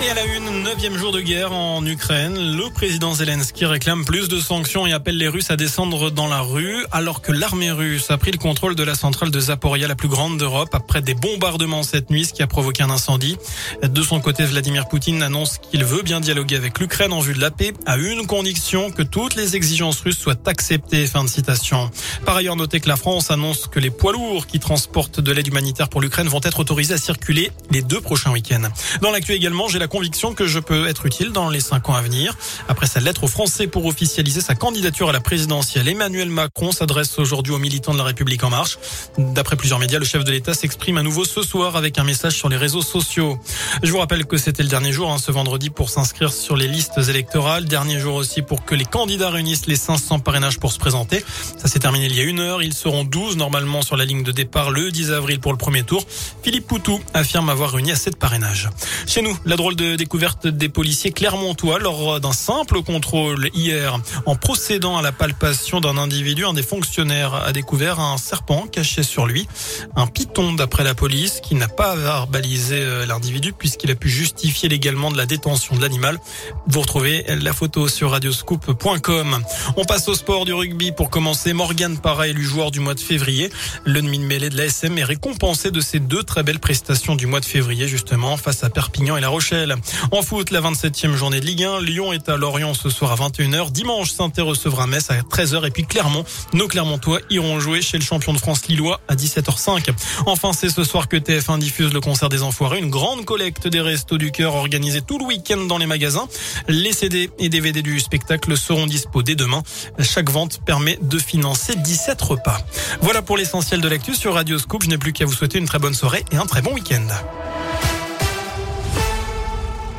Et à la une, neuvième jour de guerre en Ukraine, le président Zelensky réclame plus de sanctions et appelle les Russes à descendre dans la rue, alors que l'armée russe a pris le contrôle de la centrale de Zaporia, la plus grande d'Europe, après des bombardements cette nuit, ce qui a provoqué un incendie. De son côté, Vladimir Poutine annonce qu'il veut bien dialoguer avec l'Ukraine en vue de la paix, à une condition que toutes les exigences russes soient acceptées. Fin de citation. Par ailleurs, notez que la France annonce que les poids lourds qui transportent de l'aide humanitaire pour l'Ukraine vont être autorisés à circuler les deux prochains week-ends. Dans l'actu également, j'ai la conviction que je peux être utile dans les cinq ans à venir. Après sa lettre aux Français pour officialiser sa candidature à la présidentielle, Emmanuel Macron s'adresse aujourd'hui aux militants de la République en marche. D'après plusieurs médias, le chef de l'État s'exprime à nouveau ce soir avec un message sur les réseaux sociaux. Je vous rappelle que c'était le dernier jour, hein, ce vendredi, pour s'inscrire sur les listes électorales. Dernier jour aussi pour que les candidats réunissent les 500 parrainages pour se présenter. Ça s'est terminé il y a une heure. Ils seront 12 normalement sur la ligne de départ le 10 avril pour le premier tour. Philippe Poutou affirme avoir réuni assez de parrainages. Chez nous, la drôle de découverte des policiers clermontois lors d'un simple contrôle hier. En procédant à la palpation d'un individu, un des fonctionnaires a découvert un serpent caché sur lui. Un python d'après la police qui n'a pas verbalisé euh, l'individu puisqu'il a pu justifier légalement de la détention de l'animal. Vous retrouvez la photo sur radioscoop.com. On passe au sport du rugby pour commencer. Morgan Parra élu joueur du mois de février. Le demi-mêlée de l'ASM est récompensé de ses deux très belles prestations du mois de février justement face à Perpignan et La Rochelle. En foot, la 27e journée de Ligue 1. Lyon est à Lorient ce soir à 21h. Dimanche, saint recevra Metz à 13h et puis Clermont. Nos Clermontois iront jouer chez le champion de France Lillois à 17h05. Enfin, c'est ce soir que TF1 diffuse le concert des Enfoirés, une grande collecte des restos du cœur organisée tout le week-end dans les magasins. Les CD et DVD du spectacle seront dispo dès demain. Chaque vente permet de financer 17 repas. Voilà pour l'essentiel de l'actu sur Radio Scoop. Je n'ai plus qu'à vous souhaiter une très bonne soirée et un très bon week-end.